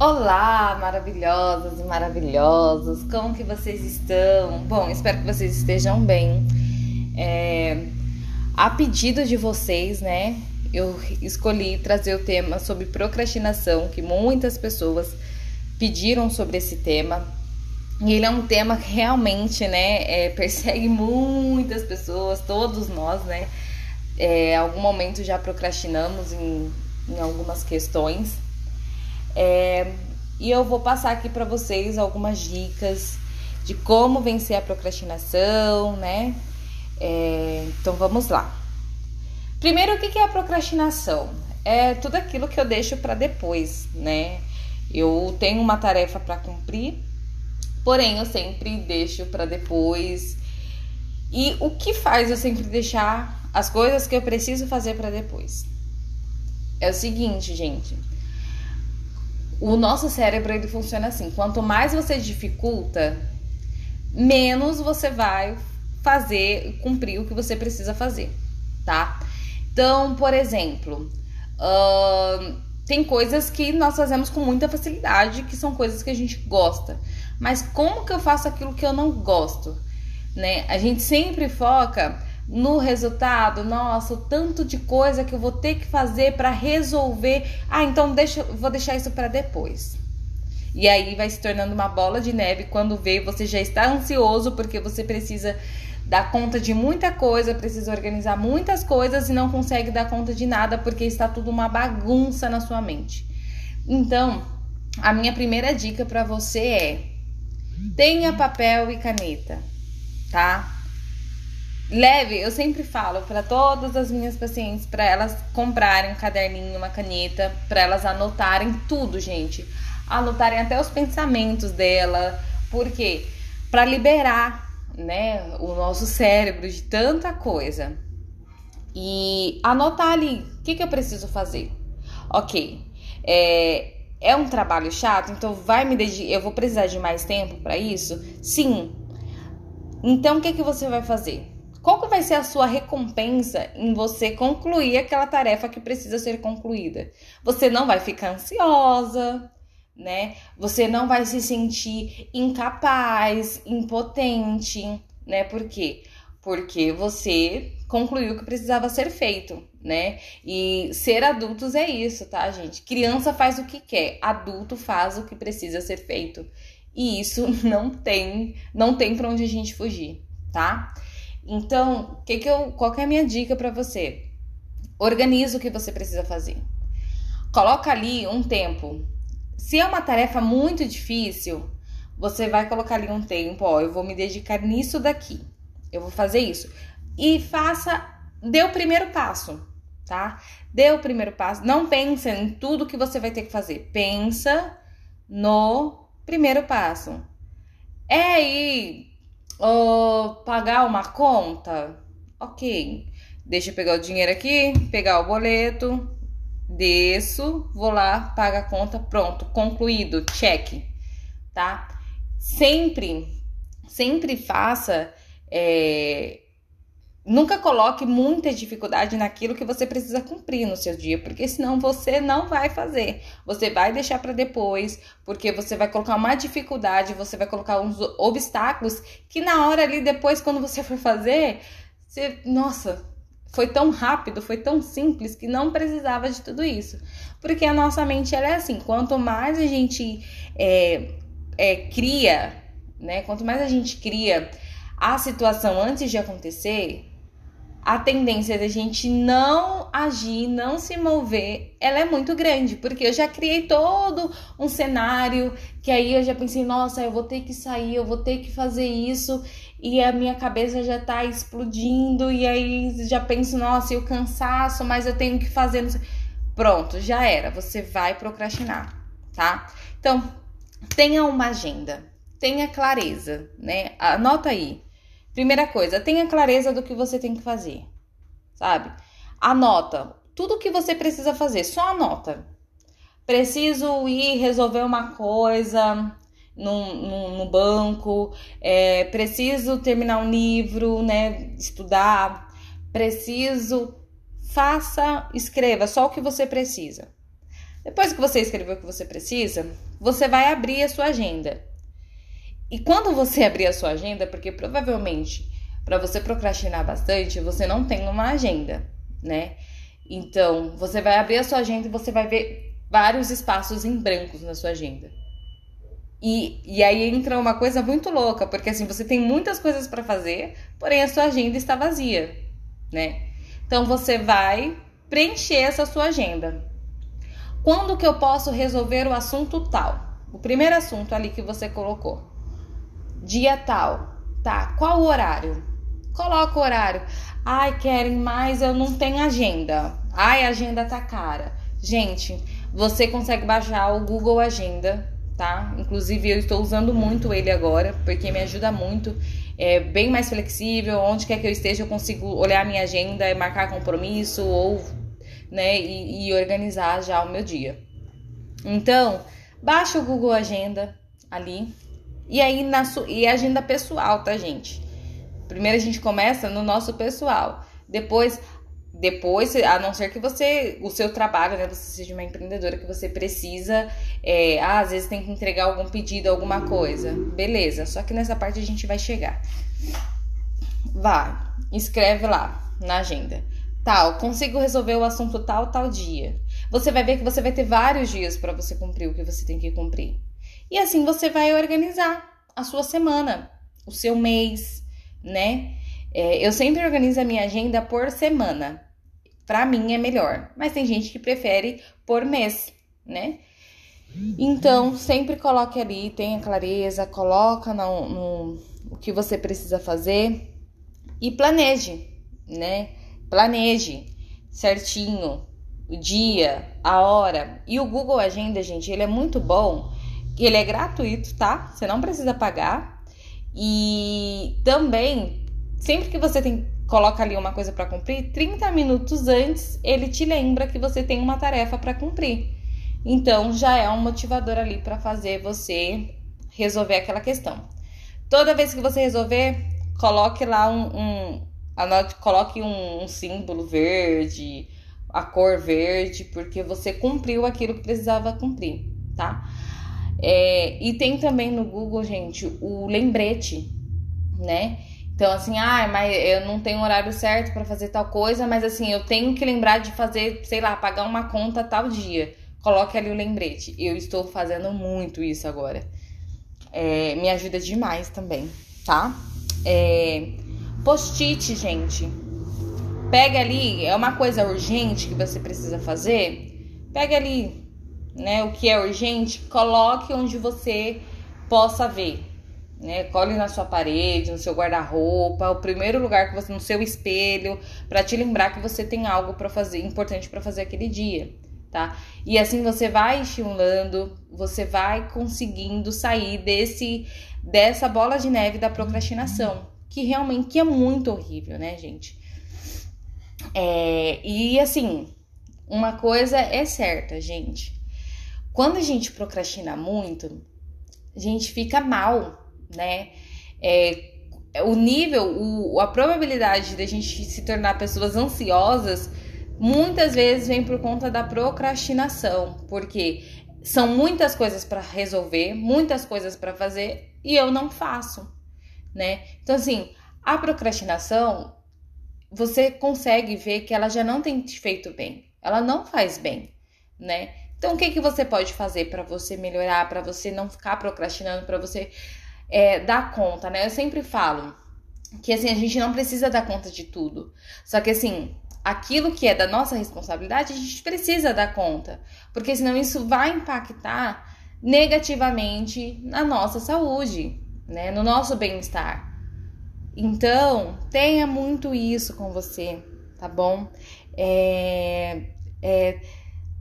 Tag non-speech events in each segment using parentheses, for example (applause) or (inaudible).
Olá, maravilhosas e maravilhosos, como que vocês estão? Bom, espero que vocês estejam bem. É, a pedido de vocês, né, eu escolhi trazer o tema sobre procrastinação, que muitas pessoas pediram sobre esse tema. E ele é um tema que realmente, né, é, (laughs) persegue muitas pessoas, todos nós, né, é, algum momento já procrastinamos em, em algumas questões. É, e eu vou passar aqui para vocês algumas dicas de como vencer a procrastinação, né? É, então vamos lá. Primeiro, o que é a procrastinação? É tudo aquilo que eu deixo para depois, né? Eu tenho uma tarefa para cumprir, porém eu sempre deixo para depois. E o que faz eu sempre deixar as coisas que eu preciso fazer para depois? É o seguinte, gente o nosso cérebro ele funciona assim: quanto mais você dificulta, menos você vai fazer, cumprir o que você precisa fazer, tá? Então, por exemplo, uh, tem coisas que nós fazemos com muita facilidade, que são coisas que a gente gosta. Mas como que eu faço aquilo que eu não gosto? Né? A gente sempre foca no resultado, nossa, o tanto de coisa que eu vou ter que fazer para resolver. Ah, então deixa, vou deixar isso para depois. E aí vai se tornando uma bola de neve quando vê você já está ansioso porque você precisa dar conta de muita coisa, precisa organizar muitas coisas e não consegue dar conta de nada porque está tudo uma bagunça na sua mente. Então, a minha primeira dica para você é: tenha papel e caneta, tá? Leve, eu sempre falo para todas as minhas pacientes para elas comprarem um caderninho, uma caneta, para elas anotarem tudo, gente. Anotarem até os pensamentos dela, porque para liberar, né, o nosso cérebro de tanta coisa. E anotar ali, o que, que eu preciso fazer? Ok, é, é um trabalho chato, então vai me dedicar, eu vou precisar de mais tempo para isso? Sim. Então o que, que você vai fazer? Qual que vai ser a sua recompensa em você concluir aquela tarefa que precisa ser concluída? Você não vai ficar ansiosa, né? Você não vai se sentir incapaz, impotente, né? Por quê? Porque você concluiu o que precisava ser feito, né? E ser adultos é isso, tá, gente? Criança faz o que quer, adulto faz o que precisa ser feito. E isso (laughs) não tem, não tem para onde a gente fugir, tá? Então, que que eu, qual que é a minha dica para você? Organiza o que você precisa fazer. Coloca ali um tempo. Se é uma tarefa muito difícil, você vai colocar ali um tempo, ó, eu vou me dedicar nisso daqui. Eu vou fazer isso. E faça, dê o primeiro passo, tá? Dê o primeiro passo. Não pense em tudo que você vai ter que fazer. Pensa no primeiro passo. É aí ou pagar uma conta? Ok. Deixa eu pegar o dinheiro aqui, pegar o boleto, desço, vou lá, paga a conta, pronto, concluído, check, tá? Sempre, sempre faça é, Nunca coloque muita dificuldade naquilo que você precisa cumprir no seu dia, porque senão você não vai fazer. Você vai deixar para depois, porque você vai colocar uma dificuldade, você vai colocar uns obstáculos que na hora ali depois quando você for fazer, você, nossa, foi tão rápido, foi tão simples que não precisava de tudo isso. Porque a nossa mente ela é assim, quanto mais a gente é, é, cria, né? Quanto mais a gente cria a situação antes de acontecer, a tendência da gente não agir, não se mover, ela é muito grande, porque eu já criei todo um cenário que aí eu já pensei, nossa, eu vou ter que sair, eu vou ter que fazer isso, e a minha cabeça já tá explodindo, e aí já penso, nossa, e o cansaço, mas eu tenho que fazer. Pronto, já era, você vai procrastinar, tá? Então, tenha uma agenda, tenha clareza, né? Anota aí Primeira coisa, tenha clareza do que você tem que fazer, sabe? Anota tudo o que você precisa fazer, só anota. Preciso ir resolver uma coisa no, no, no banco, é, preciso terminar um livro, né? Estudar, preciso. Faça, escreva só o que você precisa. Depois que você escreveu o que você precisa, você vai abrir a sua agenda. E quando você abrir a sua agenda, porque provavelmente para você procrastinar bastante, você não tem uma agenda, né? Então, você vai abrir a sua agenda e você vai ver vários espaços em brancos na sua agenda. E, e aí entra uma coisa muito louca, porque assim, você tem muitas coisas para fazer, porém a sua agenda está vazia, né? Então você vai preencher essa sua agenda. Quando que eu posso resolver o assunto tal? O primeiro assunto ali que você colocou. Dia tal. Tá, qual o horário? Coloca o horário. Ai, querem mais, eu não tenho agenda. Ai, a agenda tá cara. Gente, você consegue baixar o Google Agenda tá? Inclusive eu estou usando muito ele agora, porque me ajuda muito. É bem mais flexível, onde quer que eu esteja eu consigo olhar a minha agenda e marcar compromisso ou, né, e, e organizar já o meu dia. Então, baixa o Google Agenda ali. E aí na e agenda pessoal, tá, gente? Primeiro a gente começa no nosso pessoal. Depois depois, a não ser que você, o seu trabalho, né, você seja uma empreendedora que você precisa, é, ah, às vezes tem que entregar algum pedido, alguma coisa. Beleza, só que nessa parte a gente vai chegar. Vai, escreve lá na agenda. Tal, consigo resolver o assunto tal, tal dia. Você vai ver que você vai ter vários dias para você cumprir o que você tem que cumprir. E assim você vai organizar a sua semana, o seu mês, né? É, eu sempre organizo a minha agenda por semana. Para mim é melhor, mas tem gente que prefere por mês, né? Então, sempre coloque ali, tenha clareza, coloca no, no o que você precisa fazer e planeje, né? Planeje certinho o dia, a hora. E o Google Agenda, gente, ele é muito bom. Ele é gratuito, tá? Você não precisa pagar. E também, sempre que você tem coloca ali uma coisa para cumprir, 30 minutos antes ele te lembra que você tem uma tarefa para cumprir. Então já é um motivador ali para fazer você resolver aquela questão. Toda vez que você resolver, coloque lá um, um anote, coloque um, um símbolo verde, a cor verde, porque você cumpriu aquilo que precisava cumprir, tá? É, e tem também no Google, gente, o lembrete, né? Então, assim, ah, mas eu não tenho horário certo para fazer tal coisa, mas assim, eu tenho que lembrar de fazer, sei lá, pagar uma conta tal dia. Coloque ali o lembrete. Eu estou fazendo muito isso agora. É, me ajuda demais também, tá? É, Post-it, gente. Pega ali, é uma coisa urgente que você precisa fazer. Pega ali, né, o que é urgente, coloque onde você possa ver né? Cole na sua parede, no seu guarda-roupa, o primeiro lugar que você no seu espelho, para te lembrar que você tem algo para fazer importante para fazer aquele dia, tá? E assim você vai estimulando, você vai conseguindo sair desse dessa bola de neve da procrastinação, que realmente que é muito horrível, né, gente? É, e assim, uma coisa é certa, gente. Quando a gente procrastina muito, a gente fica mal, né? É, o nível, o, a probabilidade da gente se tornar pessoas ansiosas muitas vezes vem por conta da procrastinação, porque são muitas coisas para resolver, muitas coisas para fazer e eu não faço, né? Então assim, a procrastinação você consegue ver que ela já não tem te feito bem, ela não faz bem, né? Então o que que você pode fazer para você melhorar, para você não ficar procrastinando, para você é, dar conta, né? Eu sempre falo que assim, a gente não precisa dar conta de tudo. Só que assim, aquilo que é da nossa responsabilidade, a gente precisa dar conta, porque senão isso vai impactar negativamente na nossa saúde, né? No nosso bem-estar. Então, tenha muito isso com você, tá bom? É, é,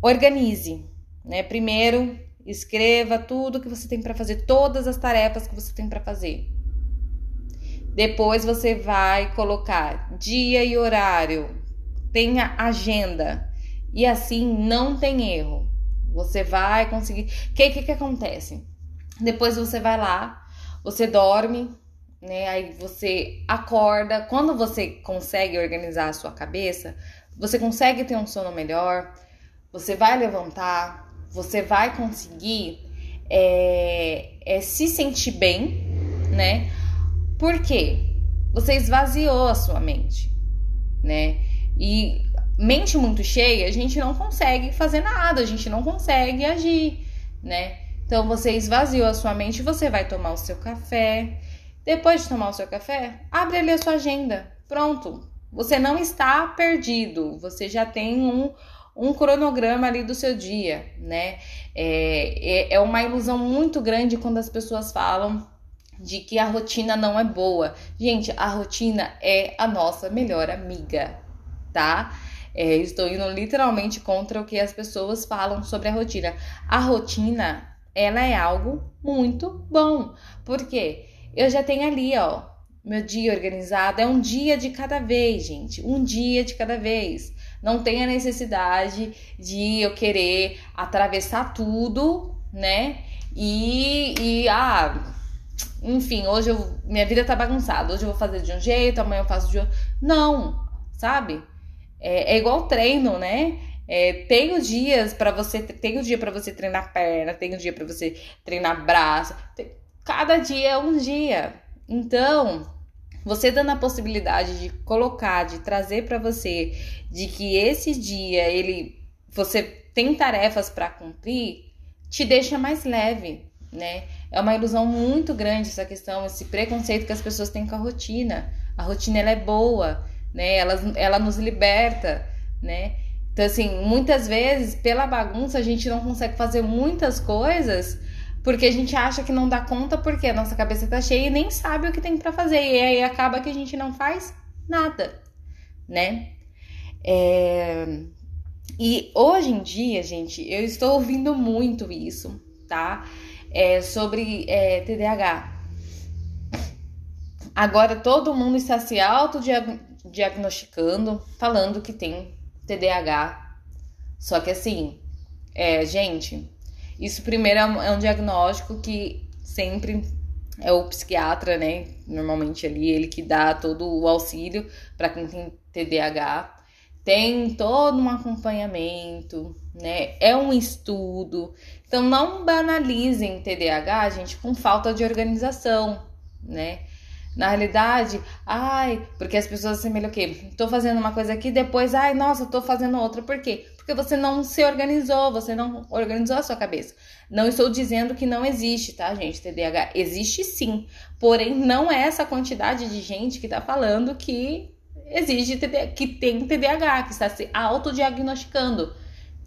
organize, né? Primeiro, Escreva tudo que você tem para fazer, todas as tarefas que você tem para fazer. Depois você vai colocar dia e horário, tenha agenda e assim não tem erro. Você vai conseguir. O que, que que acontece? Depois você vai lá, você dorme, né? Aí você acorda. Quando você consegue organizar a sua cabeça, você consegue ter um sono melhor. Você vai levantar, você vai conseguir é, é se sentir bem, né? Por quê? Você esvaziou a sua mente, né? E mente muito cheia, a gente não consegue fazer nada, a gente não consegue agir, né? Então você esvaziou a sua mente, você vai tomar o seu café. Depois de tomar o seu café, abre ali a sua agenda. Pronto. Você não está perdido. Você já tem um, um cronograma ali do seu dia, né? É, é, é uma ilusão muito grande quando as pessoas falam de que a rotina não é boa. Gente, a rotina é a nossa melhor amiga, tá? É, estou indo literalmente contra o que as pessoas falam sobre a rotina. A rotina, ela é algo muito bom. porque Eu já tenho ali, ó, meu dia organizado. É um dia de cada vez, gente. Um dia de cada vez. Não tem a necessidade de eu querer atravessar tudo, né? E, e ah, enfim, hoje eu, minha vida tá bagunçada. Hoje eu vou fazer de um jeito, amanhã eu faço de outro. Não, sabe? É, é igual treino, né? É, tem os dias para você, tem o dia para você treinar perna, tem o dia para você treinar braço. Tem, cada dia é um dia. Então, você dando a possibilidade de colocar, de trazer para você, de que esse dia ele, você tem tarefas para cumprir, te deixa mais leve, né? É uma ilusão muito grande essa questão, esse preconceito que as pessoas têm com a rotina. A rotina ela é boa, né? Ela, ela nos liberta, né? Então, assim, muitas vezes, pela bagunça, a gente não consegue fazer muitas coisas porque a gente acha que não dá conta porque a nossa cabeça tá cheia e nem sabe o que tem para fazer. E aí acaba que a gente não faz nada, né? É... E hoje em dia, gente, eu estou ouvindo muito isso, tá? É, sobre é, TDAH. Agora todo mundo está se autodiagnosticando, falando que tem TDAH. Só que assim, é, gente, isso primeiro é um diagnóstico que sempre é o psiquiatra, né? Normalmente ali ele que dá todo o auxílio para quem tem TDAH. Tem todo um acompanhamento, né? É um estudo. Então não banalizem TDAH, gente, com falta de organização, né? Na realidade, ai, porque as pessoas assemelham o quê? Tô fazendo uma coisa aqui, depois, ai, nossa, tô fazendo outra. Por quê? Porque você não se organizou, você não organizou a sua cabeça. Não estou dizendo que não existe, tá, gente? TDAH existe sim. Porém, não é essa quantidade de gente que tá falando que existe que tem TDAH, que está se autodiagnosticando.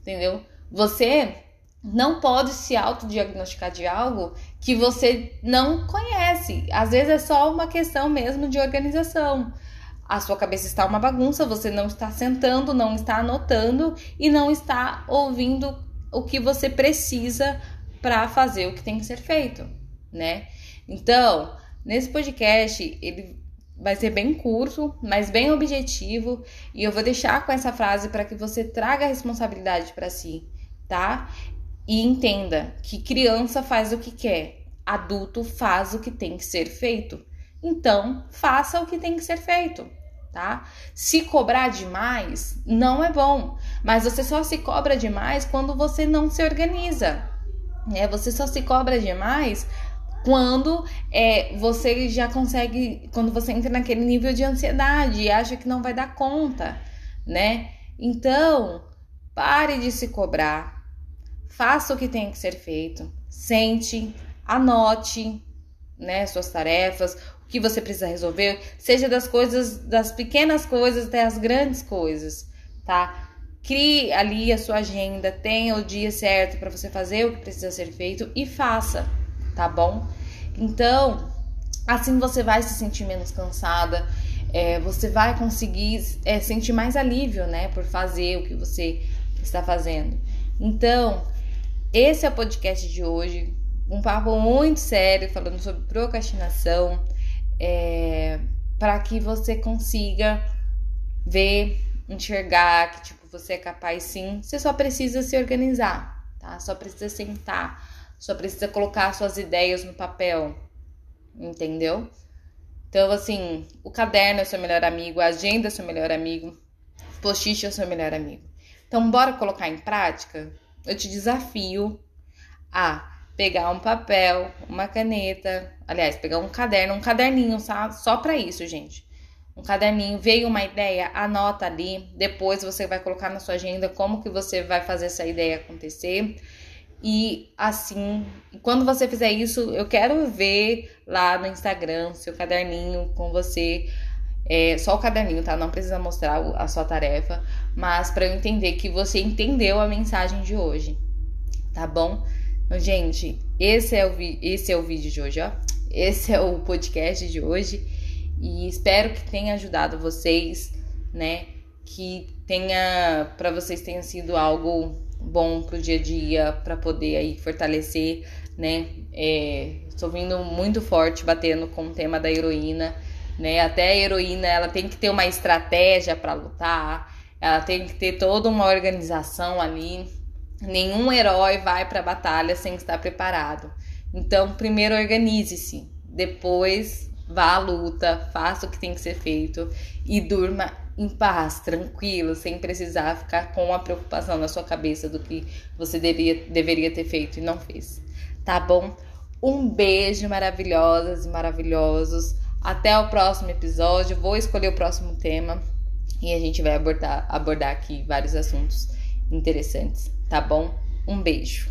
Entendeu? Você não pode se autodiagnosticar de algo que você não conhece. Às vezes é só uma questão mesmo de organização. A sua cabeça está uma bagunça, você não está sentando, não está anotando e não está ouvindo o que você precisa para fazer o que tem que ser feito, né? Então, nesse podcast, ele vai ser bem curto, mas bem objetivo, e eu vou deixar com essa frase para que você traga a responsabilidade para si, tá? E entenda que criança faz o que quer, adulto faz o que tem que ser feito. Então, faça o que tem que ser feito, tá? Se cobrar demais, não é bom, mas você só se cobra demais quando você não se organiza. Né? Você só se cobra demais quando é, você já consegue, quando você entra naquele nível de ansiedade e acha que não vai dar conta, né? Então, pare de se cobrar, faça o que tem que ser feito, sente, anote, né, suas tarefas, que você precisa resolver, seja das coisas, das pequenas coisas até as grandes coisas, tá? Crie ali a sua agenda, tenha o dia certo para você fazer o que precisa ser feito e faça, tá bom? Então, assim você vai se sentir menos cansada, é, você vai conseguir é, sentir mais alívio, né, por fazer o que você está fazendo. Então, esse é o podcast de hoje. Um papo muito sério falando sobre procrastinação, é, para que você consiga ver, enxergar que tipo você é capaz sim. Você só precisa se organizar, tá? Só precisa sentar, só precisa colocar suas ideias no papel, entendeu? Então, assim, o caderno é seu melhor amigo, a agenda é seu melhor amigo, post-it é seu melhor amigo. Então, bora colocar em prática? eu te desafio a pegar um papel, uma caneta, aliás, pegar um caderno, um caderninho, só, só para isso, gente. Um caderninho, veio uma ideia, anota ali, depois você vai colocar na sua agenda como que você vai fazer essa ideia acontecer. E assim, quando você fizer isso, eu quero ver lá no Instagram seu caderninho com você. É, só o caderninho, tá? Não precisa mostrar a sua tarefa, mas para eu entender que você entendeu a mensagem de hoje, tá bom? Gente, esse é o, esse é o vídeo de hoje, ó. Esse é o podcast de hoje e espero que tenha ajudado vocês, né? Que tenha para vocês tenha sido algo bom pro dia a dia, para poder aí fortalecer, né? É, estou vindo muito forte batendo com o tema da heroína, né? Até a heroína ela tem que ter uma estratégia para lutar, ela tem que ter toda uma organização ali. Nenhum herói vai para a batalha sem estar preparado. Então, primeiro organize-se, depois vá à luta, faça o que tem que ser feito e durma em paz, tranquilo, sem precisar ficar com a preocupação na sua cabeça do que você deveria, deveria ter feito e não fez. Tá bom? Um beijo maravilhosas e maravilhosos. Até o próximo episódio. Vou escolher o próximo tema e a gente vai abordar, abordar aqui vários assuntos interessantes. Tá bom? Um beijo.